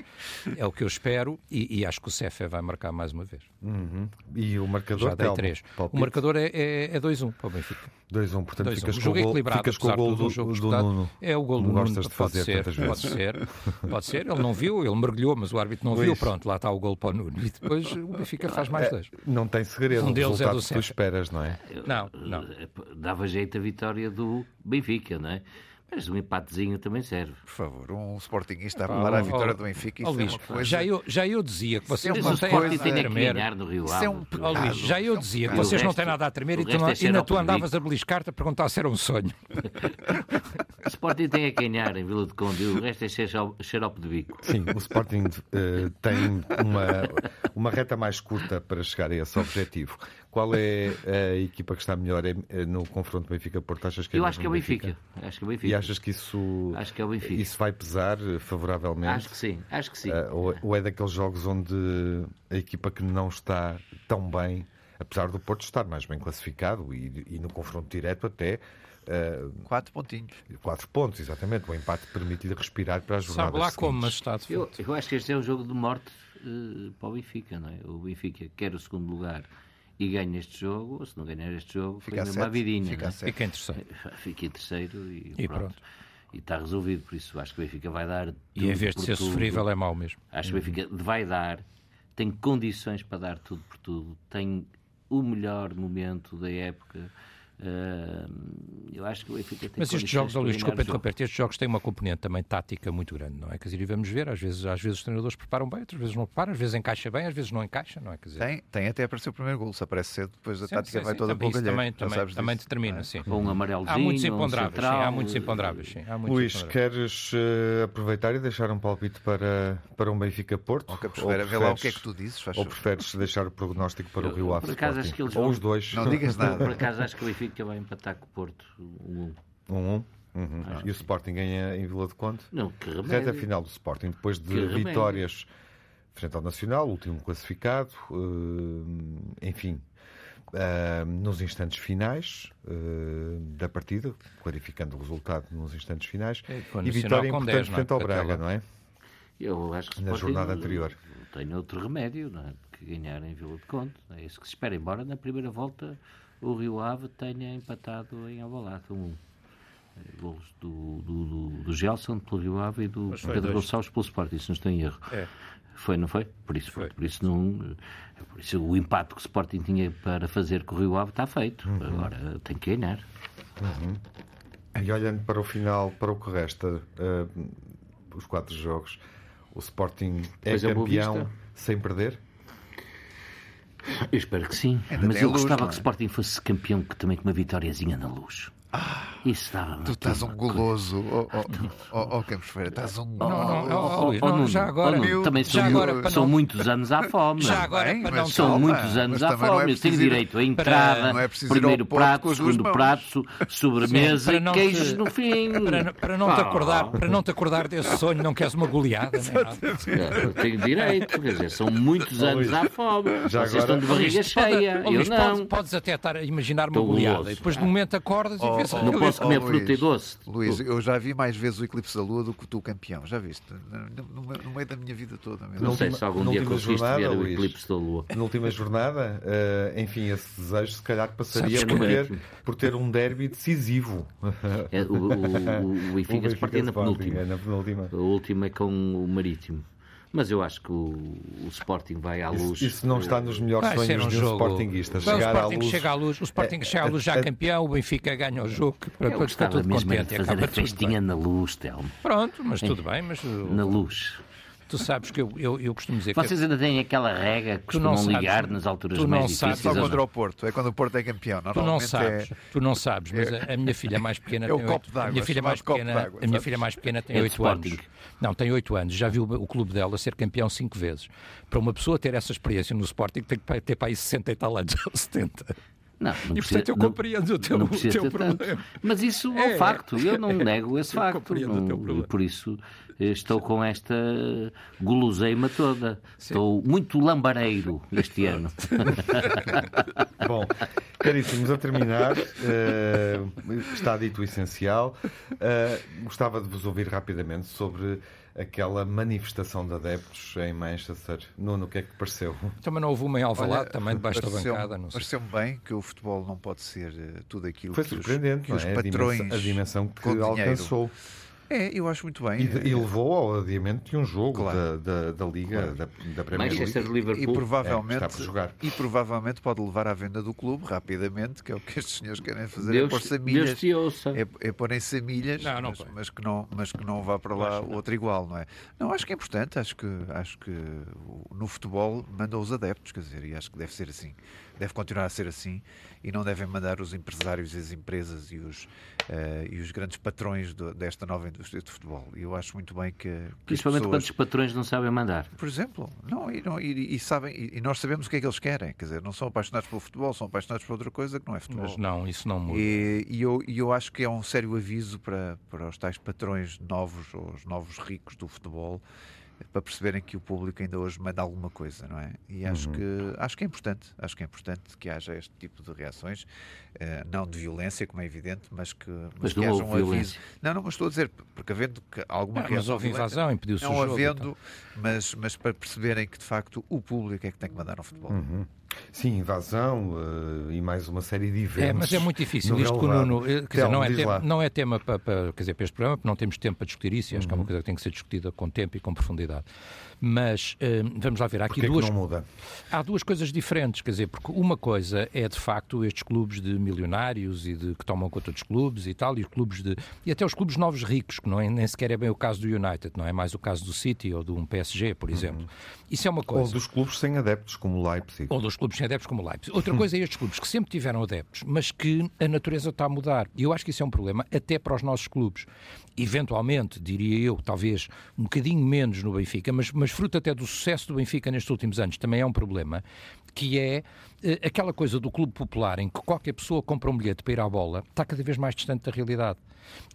É o que eu espero e, e acho que o Cefé vai marcar mais uma vez. Uhum. E o marcador? Já dei três. O marcador é, é, é 2-1 para o Benfica. 2-1, portanto 2 ficas, o jogo com, o gol, ficas com o gol do, do, do Nuno. É o gol do Nuno. Gostas de fazer pode ser, pode ser, pode ser. Ele não viu, ele mergulhou, mas o árbitro não Luís. viu. Pronto, lá está o gol para o Nuno. E depois o Benfica faz mais é, dois. Não tem segredo, um deles é do que tu esperas, não é? Não, não. Dava jeito a vitória do Benfica, não é? Mas um empatezinho também serve. Por favor, um Sportingista a falar a vitória do Benfica. Isso oh, Luís, é coisa... já, eu, já eu dizia que vocês é não têm nada a tremer. No Rio isso é um pecado, oh, Luís, já eu dizia que vocês não têm nada a tremer e tu, é ainda tu andavas a beliscar-te a perguntar se era um sonho. o Sporting tem a ganhar em Vila de Conde o resto é xarope de bico. Sim, o Sporting uh, tem uma, uma reta mais curta para chegar a esse objetivo. Qual é a equipa que está melhor no confronto Benfica-Porto? Achas que é Eu acho que é o Benfica. Benfica. Acho que é o Benfica. E achas que isso, acho que é o Benfica. isso vai pesar favoravelmente? Acho que sim, acho que sim. Uh, ou é daqueles jogos onde a equipa que não está tão bem, apesar do Porto estar mais bem classificado e, e no confronto direto até, Uh, quatro pontinhos. Quatro pontos, exatamente. O empate permite-lhe respirar para a jornada Sabe lá seguintes. como, mas está de eu, eu acho que este é um jogo de morte uh, para o Benfica, não é? O Benfica quer o segundo lugar e ganha este jogo, ou se não ganhar este jogo, fica uma vidinha. Fica, é? fica em terceiro. Fica em terceiro e, e pronto. pronto. E está resolvido, por isso acho que o Benfica vai dar. E em vez de ser tudo. sofrível, é mau mesmo. Acho que o Benfica vai dar, tem condições para dar tudo por tudo, tem o melhor momento da época eu acho que o Benfica tem Mas estes jogos, Luís, desculpa interromper, estes jogos têm uma componente também tática muito grande, não é? Quer dizer, e vamos ver, às vezes, às vezes os treinadores preparam bem, outras vezes não preparam, às vezes encaixa bem, às vezes não encaixa, não é? Quer dizer... Tem, tem até aparecer o primeiro gol, se aparece cedo, depois a sim, tática sim, vai sim, toda para o Também, também, também determina, sim. Ou um amarelozinho, há muitos imponderáveis, um central, sim, há muitos imponderáveis, sim. Há muitos Luís, queres uh, aproveitar e deixar um palpite para, para um Benfica-Porto? Ou vê lá o que é que tu dizes, Ou preferes deixar o prognóstico para o Rio Ave? Por acaso acho que eles Ou os dois. Não digas nada. Por acaso acho que o Benfica vai empatar com o Porto 1-1. 1-1. Uhum. E o Sporting ganha em Vila de Conde? Não, que remédio. Reta final do Sporting, depois de vitórias frente ao Nacional, último classificado, uh, enfim, uh, nos instantes finais uh, da partida, clarificando o resultado nos instantes finais, é, e vitória importante 10, frente ao Braga, não é? Eu acho que Na jornada anterior. Tem outro remédio, não é? Que ganhar em Vila de Conde. É isso que se espera, embora na primeira volta o Rio Ave tenha empatado em Alvalade, um golos do, do, do, do Gelson pelo Rio Ave e do Pedro dois. Gonçalves pelo Sporting, se não estou em erro. É. Foi, não foi? Por isso, foi. Por, isso não, por isso o impacto que o Sporting tinha para fazer com o Rio Ave está feito. Uhum. Agora tem que ganhar. Uhum. E olhando para o final, para o que resta, uh, os quatro jogos, o Sporting é pois campeão sem perder? Eu espero que sim. Ainda mas eu luz, gostava que o é? Sporting fosse campeão que também com uma vitóriazinha na luz. Ah, dá tu estás um goloso, oh, oh, oh, oh Campos Feira, estás um não, não, oh, oh, não, já agora, oh, também são, agora, são não... muitos anos à fome. Já agora, Bem, não são muitos anos à fome. É eu tenho direito à entrada, é primeiro prato, segundo prato, sobremesa e queijos no fim. Para, para não te acordar, para não te acordar desse sonho, não queres uma goleada, Eu tenho direito, quer dizer, são muitos anos à fome. Já Vocês estão de barriga cheia, eu não. Podes até estar a imaginar uma goleada e depois de momento acordas e Oh, não posso comer oh, fruta e doce. Luís, eu já vi mais vezes o eclipse da Lua do que tu campeão. Já viste? No, no, no meio da minha vida toda. Mesmo. Não sei se algum dia conseguiste jornada, ver o eclipse da Lua. Na última jornada, uh, enfim, esse desejo se calhar passaria por ter, por ter um derby decisivo. É, o, o, o, o Benfica se partiu na penúltima. É na penúltima. A última é com o Marítimo. Mas eu acho que o, o Sporting vai à luz. Isso, isso não está nos melhores vai sonhos um de um jogo. Sportingista. Chegar o Sporting à luz... chega à luz, o Sporting é, chega à luz já é, campeão, o Benfica ganha o jogo. Para, eu ficar tudo mesmo contente. De fazer a festinha na luz, Telmo. Pronto, mas tudo bem. Mas, na luz. Tu sabes que eu, eu, eu costumo dizer Vocês que... ainda têm aquela rega que costumam sabes, ligar nas alturas tu mais difíceis. Só contra o Porto, é quando o Porto é campeão. Tu não sabes, é... tu não sabes, mas a, a minha filha mais pequena é o tem copo 8... a minha filha mais pequena, a minha filha mais pequena tem é 8 anos. Não, tem 8 anos. Já viu o clube dela ser campeão 5 vezes. Para uma pessoa ter essa experiência no Sporting tem que ter para aí 60 e tal anos, ou 70. Não, não e precisa- portanto eu não- compreendo o teu, não o teu ter tanto. problema. Mas isso é É, um facto, eu não nego esse Eu facto. compreendo o teu não- por isso estou com esta guloseima toda. Estou muito lambareiro este ano. Bom, caríssimos, a terminar, eh, está dito o essencial. Eh, gostava de vos ouvir rapidamente sobre aquela manifestação de adeptos em Manchester. Nuno, o que é que pareceu? Também não houve uma em Alvalade, Olha, também debaixo da bancada. Pareceu-me bem que o futebol não pode ser eh, tudo aquilo Foi que os, surpreendente, que os é? A patrões dimensão, a dimensão que com dinheiro. É, eu acho muito bem. E, e levou ao adiamento de um jogo Claro. da, da, da Liga, da, da Premier League. Manchester E Liverpool. É, provavelmente, está por jogar. e provavelmente pode levar à venda do clube rapidamente, que é o que estes senhores querem fazer, é Deus, pôr-se a Deus milhas. te ouça. É, é porem-se a milhas, Não, não mas, mas que não, mas que não vá para lá outro igual, não é? Não, acho que é importante, acho que, acho que no futebol mandam os adeptos, quer dizer, e acho que deve ser assim, deve continuar a ser assim, e não devem mandar os empresários e as empresas e os, eh, e os grandes patrões do- desta nova indústria de futebol. E eu acho muito bem que, que as Principalmente pessoas- quando os patrões não sabem mandar. por exemplo, não, e, não- e- e sabem, e, e nós sabemos o que é que eles querem, quer dizer, não são apaixonados pelo futebol, são apaixonados por outra coisa que não é futebol. Mas não, isso não muda. E, e eu, e eu acho que é um sério aviso para, para os tais patrões novos, ou os novos ricos do futebol, para perceberem que o público ainda hoje manda alguma coisa, não é? E acho, Uhum. que, acho que é importante, acho que é importante que haja este tipo de reações, eh, não de violência, como é evidente, mas que, mas Mas que não haja houve um aviso. violência. Não, não, mas estou a dizer, porque havendo que alguma mas reação houve violenta, invasão, impediu-se o não jogo. havendo, então. mas, mas para perceberem que de facto o público é que tem que mandar no futebol. Uhum. Sim, invasão eh, e mais uma série de eventos. É, mas é muito difícil. Isto que o. Nuno. eh, Quer dizer, Telmo, não, é tema, não é tema para, para- quer dizer, para este programa, porque não temos tempo para discutir isso, e acho que é Uhum. uma coisa que tem que ser discutida com tempo e com profundidade. Mas eh, vamos lá ver, há aqui Porquê que duas, não muda? há duas coisas diferentes, quer dizer, porque uma coisa é de facto estes clubes de milionários e de que tomam conta dos clubes e tal, e os clubes de e até os clubes novos ricos, que não é, nem sequer é bem o caso do United, não é mais o caso do City ou de um PSG, por exemplo. Isso é uma coisa. Uhum. Ou dos clubes sem adeptos, como o Leipzig. Ou dos clubes sem adeptos como o Leipzig. Outra coisa é estes clubes que sempre tiveram adeptos, mas que a natureza está a mudar. E eu acho que isso é um problema até para os nossos clubes. Eventualmente, diria eu, talvez um bocadinho menos no Benfica, mas, mas fruto até do sucesso do Benfica nestes últimos anos, também é um problema, que é aquela coisa do clube popular em que qualquer pessoa compra um bilhete para ir à bola, está cada vez mais distante da realidade.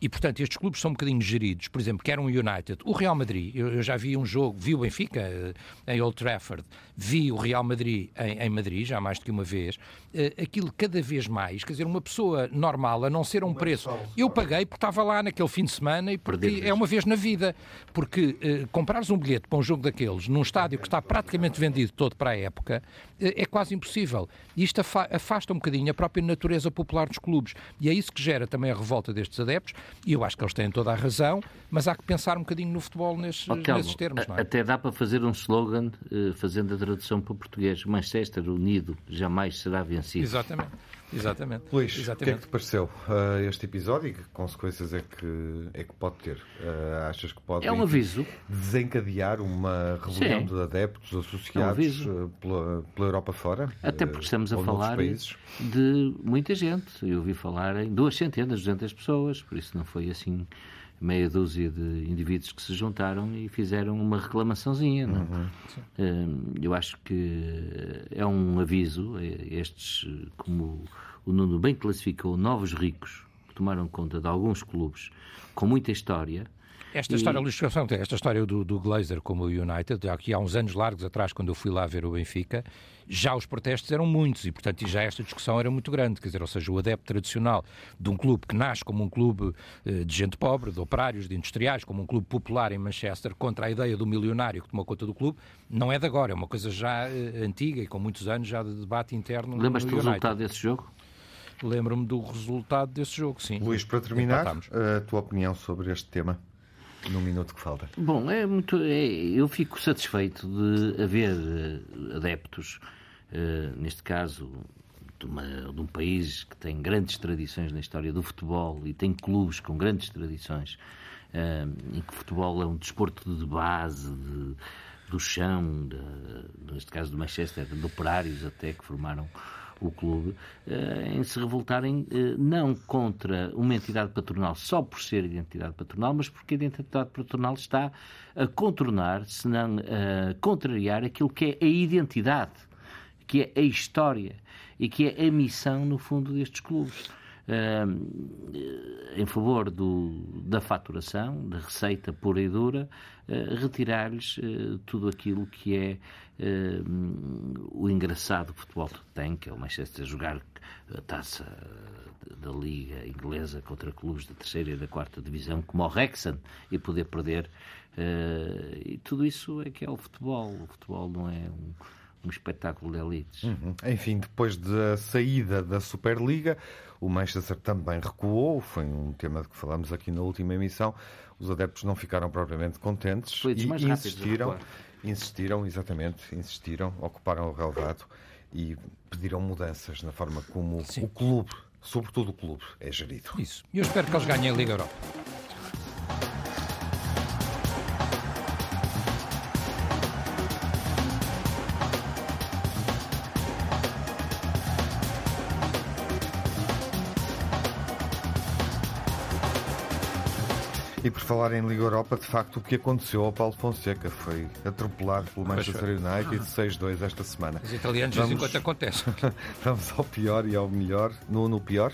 E, portanto, estes clubes são um bocadinho geridos. Por exemplo, quer um United, o Real Madrid, eu, eu já vi um jogo, vi o Benfica eh, em Old Trafford, vi o Real Madrid em, em Madrid, já mais do que uma vez, eh, aquilo cada vez mais, quer dizer, uma pessoa normal, a não ser um preço. Eu paguei porque estava lá naquele fim de semana e porque é uma vez na vida. Porque eh, comprares um bilhete para um jogo daqueles num estádio que está praticamente vendido todo para a época eh, é quase impossível. E isto afa- afasta um bocadinho a própria natureza popular dos clubes. E é isso que gera também a revolta destes adeptos. E eu acho que eles têm toda a razão, mas há que pensar um bocadinho no futebol nesses, Ó, Telmo, nesses termos, é? Até dá para fazer um slogan, eh, fazendo a tradução para português. Manchester unido jamais será vencido. Exatamente. Exatamente. Luís, o que é Exatamente. que te pareceu ah, este episódio e que consequências é que, é que pode ter? Ah, achas que pode É um aviso. desencadear uma Sim. de adeptos É um associados ah, pela, pela Europa fora? Até porque estamos a falar de muita gente. Eu ouvi falar em duas centenas, duzentas pessoas, por isso não foi assim meia dúzia de indivíduos que se juntaram e fizeram uma reclamaçãozinha. É? Hum, Eu acho que é um aviso, eh, estes, eh, como o Nuno bem classificou, novos ricos, que tomaram conta de alguns clubes com muita história. Esta E- história, Luís, só- esta história do, do Glazer como o United, aqui há uns anos largos atrás, quando eu fui lá ver o Benfica, já os protestos eram muitos e, portanto, já esta discussão era muito grande. Quer dizer, ou seja, o adepto tradicional de um clube que nasce como um clube eh, de gente pobre, de operários, de industriais, como um clube popular em Manchester, contra a ideia do milionário que tomou conta do clube, não é de agora, é uma coisa já eh, antiga e com muitos anos já de debate interno. Lembras-te do resultado desse jogo? Lembro-me do resultado desse jogo, sim. Luís, para terminar, a tua opinião sobre este tema, no minuto que falta. Bom, é muito, é- eu fico satisfeito de haver eh, adeptos, eh, neste caso, de, uma- de um país que tem grandes tradições na história do futebol e tem clubes com grandes tradições, eh, em que o futebol é um desporto de base, de- do chão, de- neste caso do Manchester, de operários até que formaram o clube, eh, em se revoltarem eh, não contra uma entidade patronal só por ser identidade patronal, mas porque a identidade patronal está a contornar, se não a contrariar aquilo que é a identidade que é a história e que é a missão, no fundo, destes clubes. Em favor do, da faturação, da receita pura e dura, uh, retirar-lhes uh, tudo aquilo que é o engraçado que o futebol tem, que é o Manchester jogar a taça da Liga Inglesa contra clubes da terceira e da quarta divisão, como o Wrexham, e poder perder. E tudo isso é que é o futebol. O futebol não é um, um espetáculo de elites. Uhum. Enfim, depois da saída da Superliga, o Manchester também recuou. Foi um tema de que falámos aqui na última emissão. Os adeptos não ficaram propriamente contentes e insistiram, insistiram, exatamente, insistiram, ocuparam o relevado e pediram mudanças na forma como Sim. o clube sobretudo o clube, é gerido. Isso. E eu espero que eles ganhem a Liga Europa. Falar em Liga Europa, de facto, o que aconteceu ao Paulo Fonseca foi atropelado pelo Manchester United 6-2 esta semana. Os italianos Vamos... dizem quanto acontece. Vamos ao pior e ao melhor. No, no pior?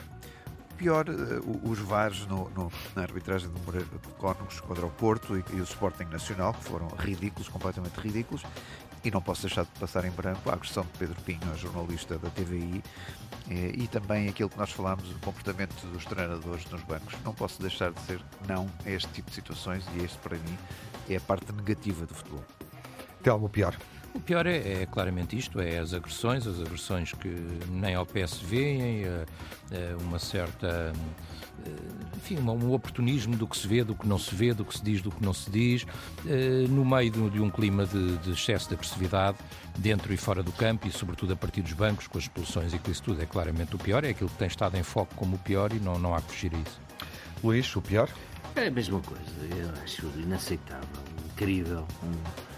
pior, uh, os VARs no, no, na arbitragem do Moreira de Cónegos contra o Porto e, e, o Sporting Nacional, que foram ridículos, completamente ridículos, e não posso deixar de passar em branco a agressão de Pedro Pinho, a jornalista da TVI, e, e também aquilo que nós falámos do comportamento dos treinadores nos bancos. Não posso deixar de dizer não a este tipo de situações e este, para mim, é a parte negativa do futebol. Telmo, pior. O pior é, é, claramente isto, é as agressões, as agressões que nem ao pé se veem, é, é uma certa, eh, enfim, um oportunismo do que se vê, do que não se vê, do que se diz, do que não se diz, eh, no meio de um clima de, de excesso de agressividade, dentro e fora do campo e sobretudo a partir dos bancos, com as expulsões e com isso tudo, é claramente o pior, é aquilo que tem estado em foco como o pior e não, não há que fugir a isso. Luís, o pior? É a mesma coisa, eu acho inaceitável, incrível. Um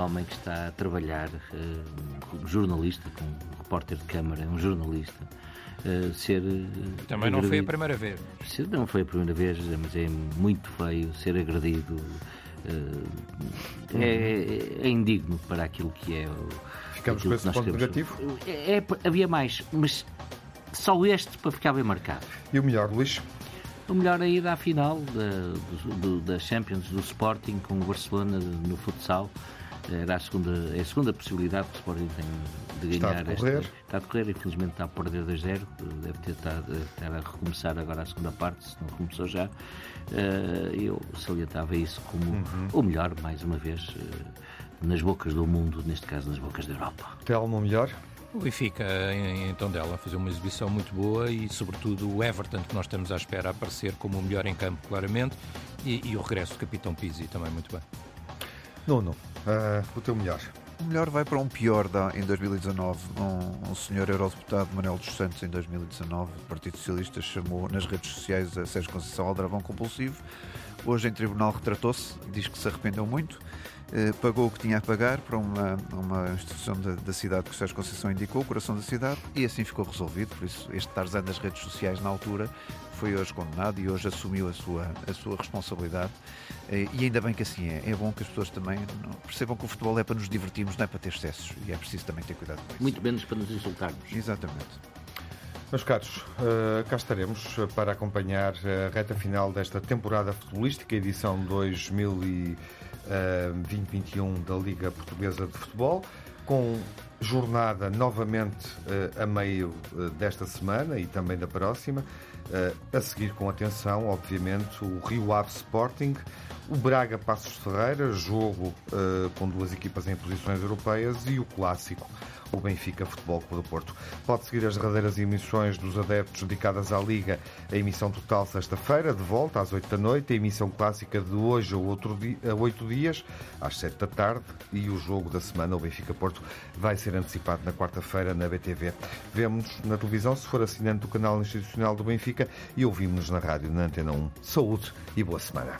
homem que está a trabalhar uh, como jornalista, como repórter de câmara, um jornalista, uh, ser. Uh, Também não foi a primeira vez. Não foi a primeira vez, mas é muito feio ser agredido. É, é, indigno para aquilo que é. Ficamos com esse ponto queremos. negativo? É, é, havia mais, mas só este para ficar bem marcado. E o melhor, Luís? O melhor aí da final da, do, da Champions do Sporting com o Barcelona no futsal era a segunda, é a segunda possibilidade que o Sporting tem de ganhar. Está a correr. Esta, está a correr, infelizmente está a perder 2-0. Deve ter estado a recomeçar agora a segunda parte, se não começou já. Uh, eu salientava isso como uhum. o melhor, mais uma vez, uh, nas bocas do mundo, neste caso nas bocas da Europa. Telmo melhor? O Benfica, em, então dela, fazer uma exibição muito boa e, sobretudo, o Everton, que nós estamos à espera a aparecer como o melhor em campo, claramente, e, e o regresso do Capitão Pizzi também muito bem. Nuno, uh, o teu melhor. O melhor vai para um pior da, em 2019. Um, um senhor eurodeputado, Manuel dos Santos, em 2019, o Partido Socialista chamou nas redes sociais a Sérgio Conceição Aldrabão compulsivo. Hoje, em tribunal, retratou-se, diz que se arrependeu muito eh, pagou o que tinha a pagar para uma, uma instituição da, da cidade que o Sérgio Conceição indicou, o coração da cidade, e assim ficou resolvido. Por isso, este Tarzan das redes sociais, na altura, foi hoje condenado e hoje assumiu a sua, a sua responsabilidade. Eh, e ainda bem que assim é. É bom que as pessoas também percebam que o futebol é para nos divertirmos, não é para ter excessos. E é preciso também ter cuidado com isso. Muito menos para nos insultarmos. Exatamente. Meus caros, uh, cá estaremos para acompanhar a reta final desta temporada futebolística, edição 2000 e 2021 da Liga Portuguesa de Futebol, com jornada novamente a meio desta semana e também da próxima. Uh, a seguir com atenção, obviamente, o Rio Ave Sporting, o Braga Passos Ferreira, jogo com duas equipas em posições europeias e o clássico o Benfica Futebol Clube do Porto. Pode seguir as derradeiras emissões dos adeptos dedicadas à Liga, a emissão total sexta-feira, de volta às 8 da noite, a emissão clássica de hoje ou outro dia, a 8 dias, às 7 da tarde, e o jogo da semana, o Benfica Porto, vai ser antecipado na quarta-feira na BTV. Vemos na televisão se for assinante do canal institucional do Benfica e ouvimos-nos na rádio na Antena 1. Saúde e boa semana.